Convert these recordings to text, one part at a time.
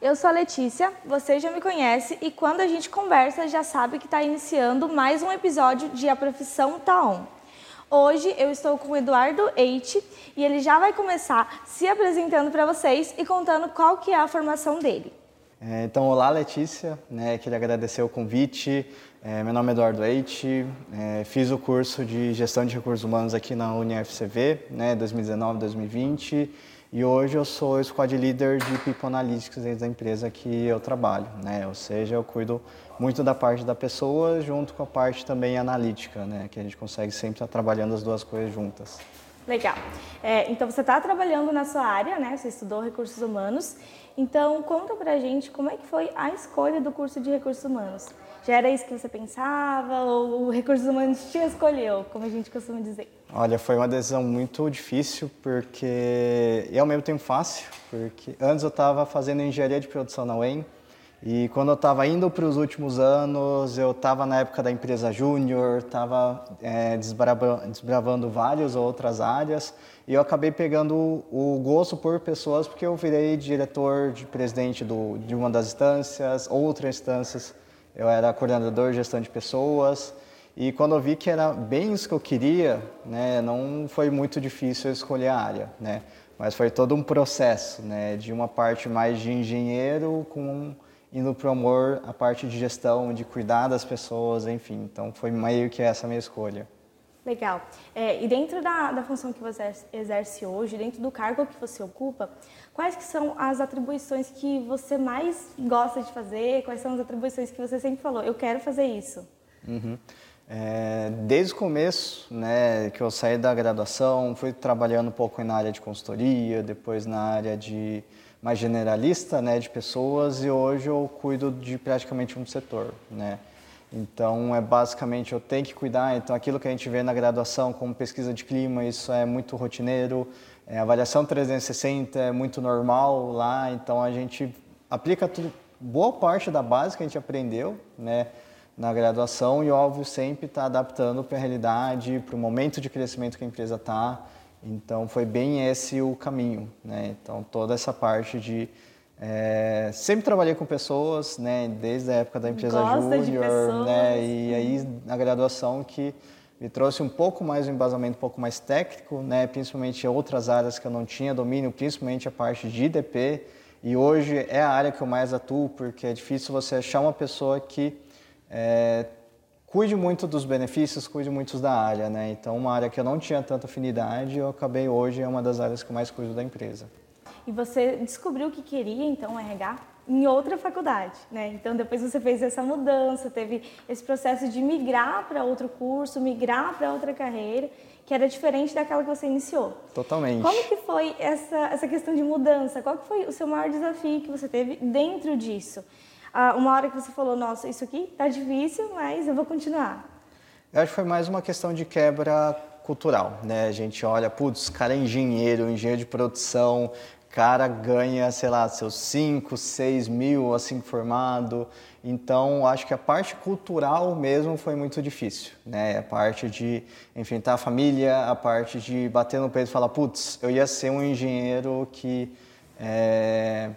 eu sou a Letícia, você já me conhece e quando a gente conversa já sabe que está iniciando mais um episódio de A Profissão Tá. Hoje eu estou com o Eduardo Eite e ele já vai começar se apresentando para vocês e contando qual que é a formação dele. É, então, olá Letícia, né, queria agradecer o convite. É, meu nome é Eduardo Eite, é, fiz o curso de Gestão de Recursos Humanos aqui na UniFCV, né, 2019-2020 e hoje eu sou squad leader de People Analytics dentro da empresa que eu trabalho, né? Ou seja, eu cuido muito da parte da pessoa junto com a parte também analítica, né? Que a gente consegue sempre estar trabalhando as duas coisas juntas. Legal. É, então você está trabalhando na sua área, né? Você estudou recursos humanos. Então conta pra gente como é que foi a escolha do curso de recursos humanos. Já era isso que você pensava ou o recursos humanos te escolheu, como a gente costuma dizer? Olha, foi uma decisão muito difícil porque e ao mesmo tempo fácil, porque antes eu estava fazendo engenharia de produção na UEM e quando eu estava indo para os últimos anos, eu estava na época da empresa júnior, estava é, desbravando, desbravando várias outras áreas e eu acabei pegando o gosto por pessoas porque eu virei diretor de presidente do, de uma das instâncias, outras instâncias eu era coordenador de gestão de pessoas e quando eu vi que era bem isso que eu queria, né, não foi muito difícil escolher a área, né, mas foi todo um processo, né, de uma parte mais de engenheiro com indo para o amor a parte de gestão, de cuidar das pessoas, enfim. Então foi meio que essa a minha escolha. Legal. É, e dentro da, da função que você exerce hoje, dentro do cargo que você ocupa, quais que são as atribuições que você mais gosta de fazer? Quais são as atribuições que você sempre falou, eu quero fazer isso? Uhum. É, desde o começo, né, que eu saí da graduação, fui trabalhando um pouco na área de consultoria, depois na área de mais generalista, né, de pessoas, e hoje eu cuido de praticamente um setor, né. Então, é basicamente eu tenho que cuidar. Então, aquilo que a gente vê na graduação como pesquisa de clima, isso é muito rotineiro. É, avaliação 360 é muito normal lá. Então, a gente aplica tudo, boa parte da base que a gente aprendeu, né, na graduação e, óbvio, sempre está adaptando para a realidade, para o momento de crescimento que a empresa está. Então, foi bem esse o caminho, né? Então, toda essa parte de é, sempre trabalhei com pessoas, né, desde a época da empresa júnior, né, e aí na graduação que me trouxe um pouco mais um embasamento um pouco mais técnico, né, principalmente outras áreas que eu não tinha domínio, principalmente a parte de IDP, e hoje é a área que eu mais atuo, porque é difícil você achar uma pessoa que é, cuide muito dos benefícios, cuide muito da área, né, então uma área que eu não tinha tanta afinidade, eu acabei hoje é uma das áreas que eu mais cuido da empresa e você descobriu que queria então RH em outra faculdade, né? Então depois você fez essa mudança, teve esse processo de migrar para outro curso, migrar para outra carreira, que era diferente daquela que você iniciou. Totalmente. Como que foi essa essa questão de mudança? Qual que foi o seu maior desafio que você teve dentro disso? Ah, uma hora que você falou, nossa, isso aqui tá difícil, mas eu vou continuar. Eu acho que foi mais uma questão de quebra cultural, né? A gente olha, putz, cara é engenheiro, engenheiro de produção, cara ganha, sei lá, seus 5, 6 mil assim formado. Então, acho que a parte cultural mesmo foi muito difícil, né? A parte de enfrentar a família, a parte de bater no peito e falar, putz, eu ia ser um engenheiro que... É...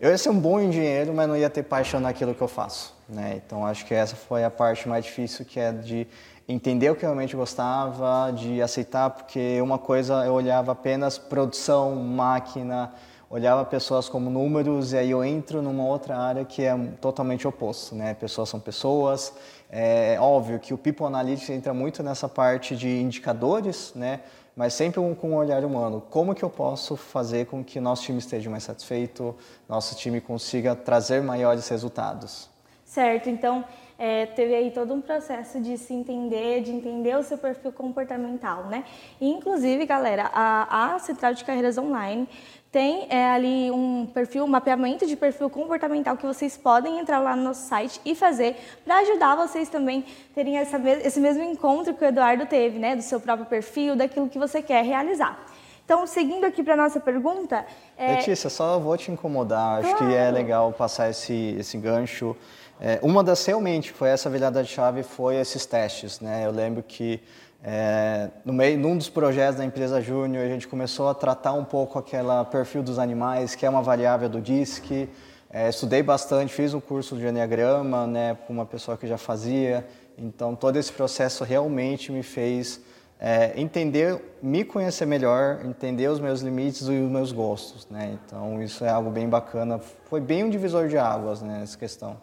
Eu ia ser um bom engenheiro, mas não ia ter paixão naquilo que eu faço, né? Então, acho que essa foi a parte mais difícil, que é de entender o que realmente gostava, de aceitar, porque uma coisa eu olhava apenas produção, máquina, olhava pessoas como números e aí eu entro numa outra área que é totalmente oposto, né? Pessoas são pessoas. É óbvio que o People Analytics entra muito nessa parte de indicadores, né? Mas sempre com um olhar humano. Como que eu posso fazer com que nosso time esteja mais satisfeito, nosso time consiga trazer maiores resultados? Certo. Então, é, teve aí todo um processo de se entender, de entender o seu perfil comportamental, né? Inclusive, galera, a, a Central de Carreiras Online tem é, ali um perfil, um mapeamento de perfil comportamental que vocês podem entrar lá no nosso site e fazer para ajudar vocês também terem essa, esse mesmo encontro que o Eduardo teve, né? Do seu próprio perfil, daquilo que você quer realizar. Então, seguindo aqui para a nossa pergunta... É... Letícia, só vou te incomodar, acho claro. que é legal passar esse, esse gancho é, uma das realmente foi essa virada de chave foi esses testes, né? Eu lembro que é, no meio, num dos projetos da empresa Júnior, a gente começou a tratar um pouco aquela perfil dos animais, que é uma variável do DISC, é, estudei bastante, fiz um curso de Enneagrama, né, com uma pessoa que já fazia. Então, todo esse processo realmente me fez é, entender, me conhecer melhor, entender os meus limites e os meus gostos, né? Então, isso é algo bem bacana. Foi bem um divisor de águas, né, essa questão.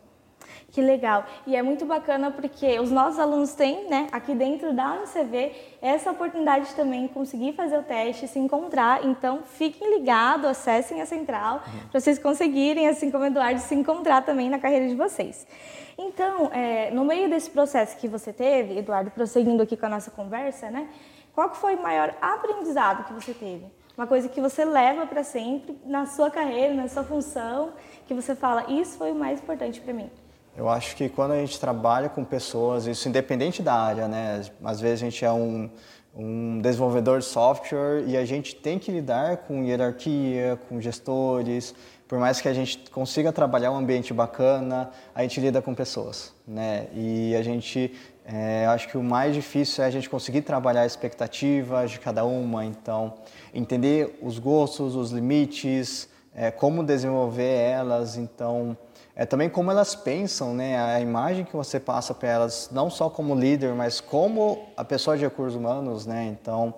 Que legal. E é muito bacana porque os nossos alunos têm, né, aqui dentro da UNCV, essa oportunidade também de conseguir fazer o teste, se encontrar. Então, fiquem ligados, acessem a central, uhum. para vocês conseguirem, assim como o Eduardo, se encontrar também na carreira de vocês. Então, é, no meio desse processo que você teve, Eduardo, prosseguindo aqui com a nossa conversa, né, qual que foi o maior aprendizado que você teve? Uma coisa que você leva para sempre na sua carreira, na sua função, que você fala, isso foi o mais importante para mim. Eu acho que quando a gente trabalha com pessoas, isso independente da área, né? Às vezes a gente é um, um desenvolvedor de software e a gente tem que lidar com hierarquia, com gestores. Por mais que a gente consiga trabalhar um ambiente bacana, a gente lida com pessoas, né? E a gente, é, acho que o mais difícil é a gente conseguir trabalhar expectativas de cada uma. Então, entender os gostos, os limites, é, como desenvolver elas. Então, é também como elas pensam, né? A imagem que você passa para elas, não só como líder, mas como a pessoa de recursos humanos, né? Então,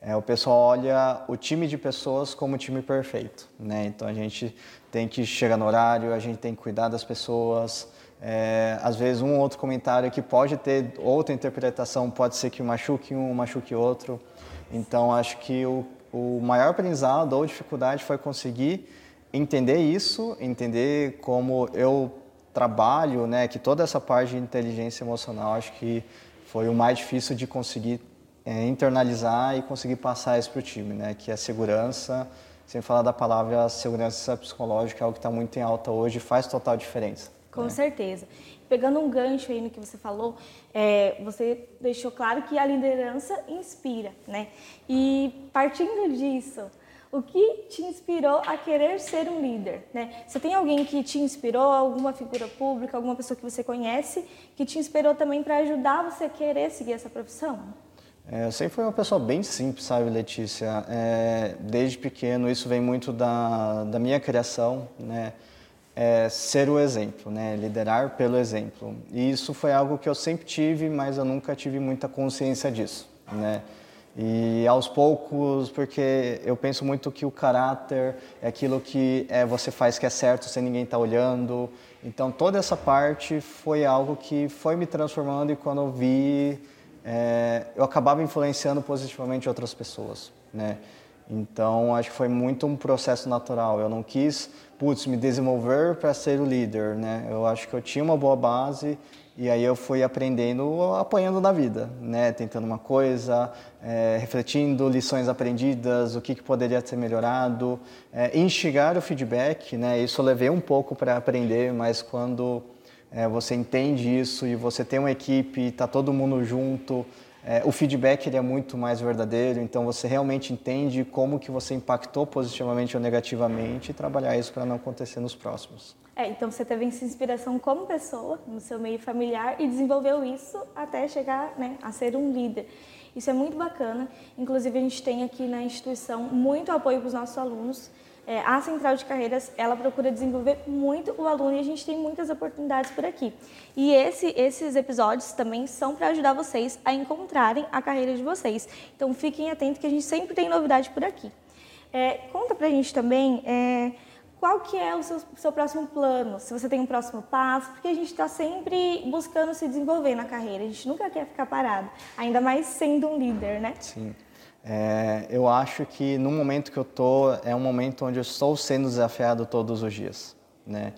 é, o pessoal olha o time de pessoas como o time perfeito, né? Então a gente tem que chegar no horário, a gente tem que cuidar das pessoas. É, às vezes um outro comentário que pode ter outra interpretação, pode ser que machuque um, machuque outro. Então acho que o, o maior aprendizado ou dificuldade foi conseguir entender isso, entender como eu trabalho, né, que toda essa parte de inteligência emocional acho que foi o mais difícil de conseguir é, internalizar e conseguir passar isso para o time, né, que é segurança, sem falar da palavra segurança psicológica, é algo que está muito em alta hoje, faz total diferença. Com né? certeza. Pegando um gancho aí no que você falou, é, você deixou claro que a liderança inspira, né? E partindo disso, o que te inspirou a querer ser um líder? Né? Você tem alguém que te inspirou, alguma figura pública, alguma pessoa que você conhece, que te inspirou também para ajudar você a querer seguir essa profissão? É, eu sempre fui uma pessoa bem simples, sabe, Letícia? É, desde pequeno, isso vem muito da, da minha criação, né? É, ser o exemplo, né? Liderar pelo exemplo. E isso foi algo que eu sempre tive, mas eu nunca tive muita consciência disso, né? E aos poucos, porque eu penso muito que o caráter é aquilo que é, você faz que é certo sem ninguém estar tá olhando. Então toda essa parte foi algo que foi me transformando e quando eu vi, é, eu acabava influenciando positivamente outras pessoas, né? Então acho que foi muito um processo natural. Eu não quis, putz, me desenvolver para ser o líder, né? Eu acho que eu tinha uma boa base e aí eu fui aprendendo, apanhando na vida, né? Tentando uma coisa, é, refletindo lições aprendidas, o que, que poderia ser melhorado, é, instigar o feedback, né? Isso eu levei um pouco para aprender, mas quando é, você entende isso e você tem uma equipe, está todo mundo junto, é, o feedback ele é muito mais verdadeiro, então você realmente entende como que você impactou positivamente ou negativamente e trabalhar isso para não acontecer nos próximos. É, então você teve essa inspiração como pessoa, no seu meio familiar, e desenvolveu isso até chegar né, a ser um líder. Isso é muito bacana. Inclusive, a gente tem aqui na instituição muito apoio para os nossos alunos. É, a Central de Carreiras, ela procura desenvolver muito o aluno e a gente tem muitas oportunidades por aqui. E esse, esses episódios também são para ajudar vocês a encontrarem a carreira de vocês. Então, fiquem atentos que a gente sempre tem novidade por aqui. É, conta para a gente também... É, qual que é o seu, seu, próximo plano, se você tem um próximo passo, porque a gente está sempre buscando se desenvolver na carreira, a gente nunca quer ficar parado, ainda mais sendo um líder, né? Sim. É, eu acho que no momento que eu estou, é um momento onde eu estou sendo desafiado todos os dias, né?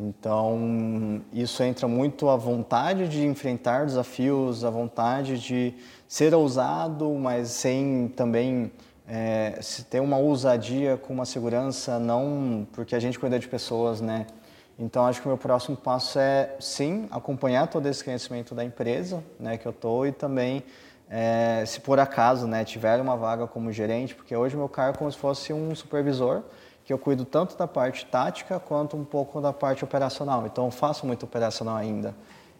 Então, isso entra muito a vontade de enfrentar desafios, a vontade de ser ousado, mas sem também é, se ter uma ousadia com uma segurança, não porque a gente cuida de pessoas, né? Então acho que o meu próximo passo é sim acompanhar todo esse crescimento da empresa, né, que eu tô e também é, se por acaso, né, tiver uma vaga como gerente, porque hoje meu cargo é como se fosse um supervisor, que eu cuido tanto da parte tática quanto um pouco da parte operacional. Então eu faço muito operacional ainda.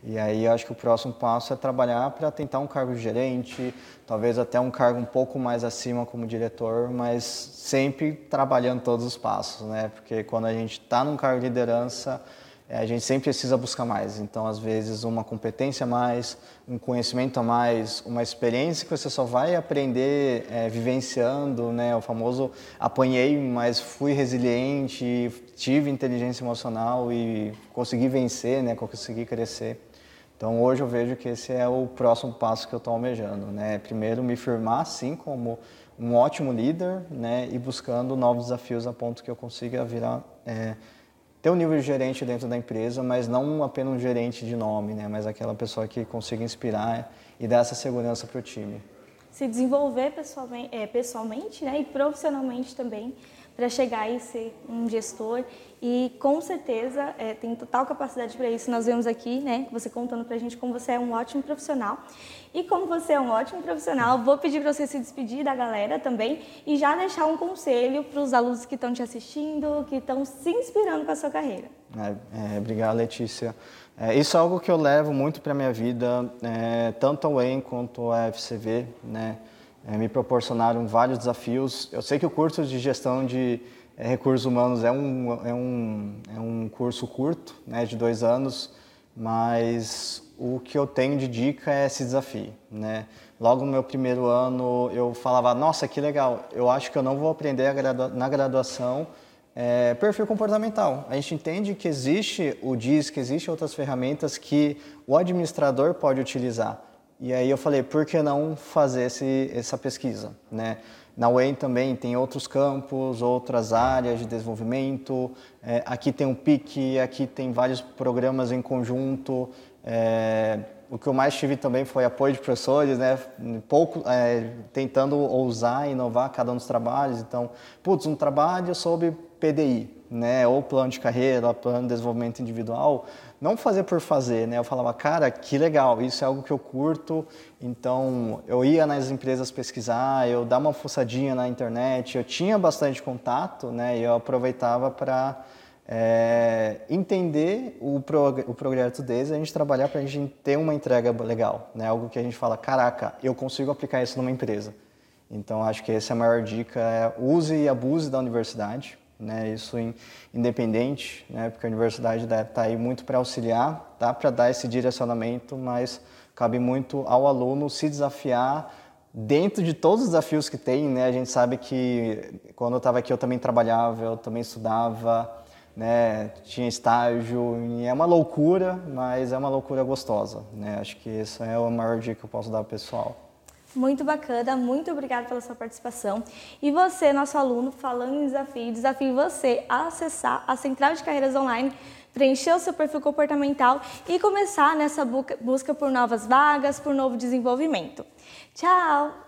E aí acho que o próximo passo é trabalhar para tentar um cargo de gerente, talvez até um cargo um pouco mais acima como diretor, mas sempre trabalhando todos os passos, né? Porque quando a gente está num cargo de liderança, é, a gente sempre precisa buscar mais. Então, às vezes, uma competência a mais, um conhecimento a mais, uma experiência que você só vai aprender é, vivenciando, né? O famoso apanhei, mas fui resiliente, tive inteligência emocional e consegui vencer, né? Consegui crescer. Então, hoje eu vejo que esse é o próximo passo que eu estou almejando, né? Primeiro, me firmar, sim, como um ótimo líder, né? E buscando novos desafios a ponto que eu consiga virar... É, ter um nível de gerente dentro da empresa, mas não apenas um gerente de nome, né? mas aquela pessoa que consiga inspirar e dar essa segurança para o time. Se desenvolver pessoalmente, é, pessoalmente né? e profissionalmente também, para chegar e ser um gestor e com certeza é, tem total capacidade para isso. Nós vemos aqui, né, você contando para a gente como você é um ótimo profissional. E como você é um ótimo profissional, vou pedir para você se despedir da galera também e já deixar um conselho para os alunos que estão te assistindo, que estão se inspirando para a sua carreira. É, é, obrigado, Letícia. É, isso é algo que eu levo muito para minha vida, é, tanto a UEM quanto a FCV, né? É, me proporcionaram vários desafios. Eu sei que o curso de gestão de é, recursos humanos é um, é um, é um curso curto, né, de dois anos, mas o que eu tenho de dica é esse desafio. Né? Logo no meu primeiro ano, eu falava: Nossa, que legal, eu acho que eu não vou aprender gradua na graduação é, perfil comportamental. A gente entende que existe o DIS, que existem outras ferramentas que o administrador pode utilizar. E aí eu falei, por que não fazer esse, essa pesquisa? Né? Na UEM também tem outros campos, outras áreas de desenvolvimento. É, aqui tem um PIC, aqui tem vários programas em conjunto. É, o que eu mais tive também foi apoio de professores, né? Pouco, é, tentando ousar, inovar cada um dos trabalhos. Então, putz, um trabalho sobre PDI, né? Ou plano de carreira, plano de desenvolvimento individual não fazer por fazer, né? Eu falava, cara, que legal, isso é algo que eu curto. Então, eu ia nas empresas pesquisar, eu dava uma fuçadinha na internet, eu tinha bastante contato, né? E eu aproveitava para é, entender o, prog o projeto deles e a gente trabalhar para a gente ter uma entrega legal, né? Algo que a gente fala, caraca, eu consigo aplicar isso numa empresa. Então, acho que essa é a maior dica, é use e abuse da universidade né? Isso in, independente, né? Porque a universidade deve estar tá aí muito para auxiliar, tá? Para dar esse direcionamento, mas cabe muito ao aluno se desafiar dentro de todos os desafios que tem, né? A gente sabe que quando eu estava aqui eu também trabalhava, eu também estudava, né? Tinha estágio, e é uma loucura, mas é uma loucura gostosa, né? Acho que essa é a maior dica que eu posso dar ao pessoal. Muito bacana, muito obrigada pela sua participação. E você, nosso aluno, falando em desafio, desafio você a acessar a Central de Carreiras Online, preencher o seu perfil comportamental e começar nessa busca por novas vagas, por novo desenvolvimento. Tchau!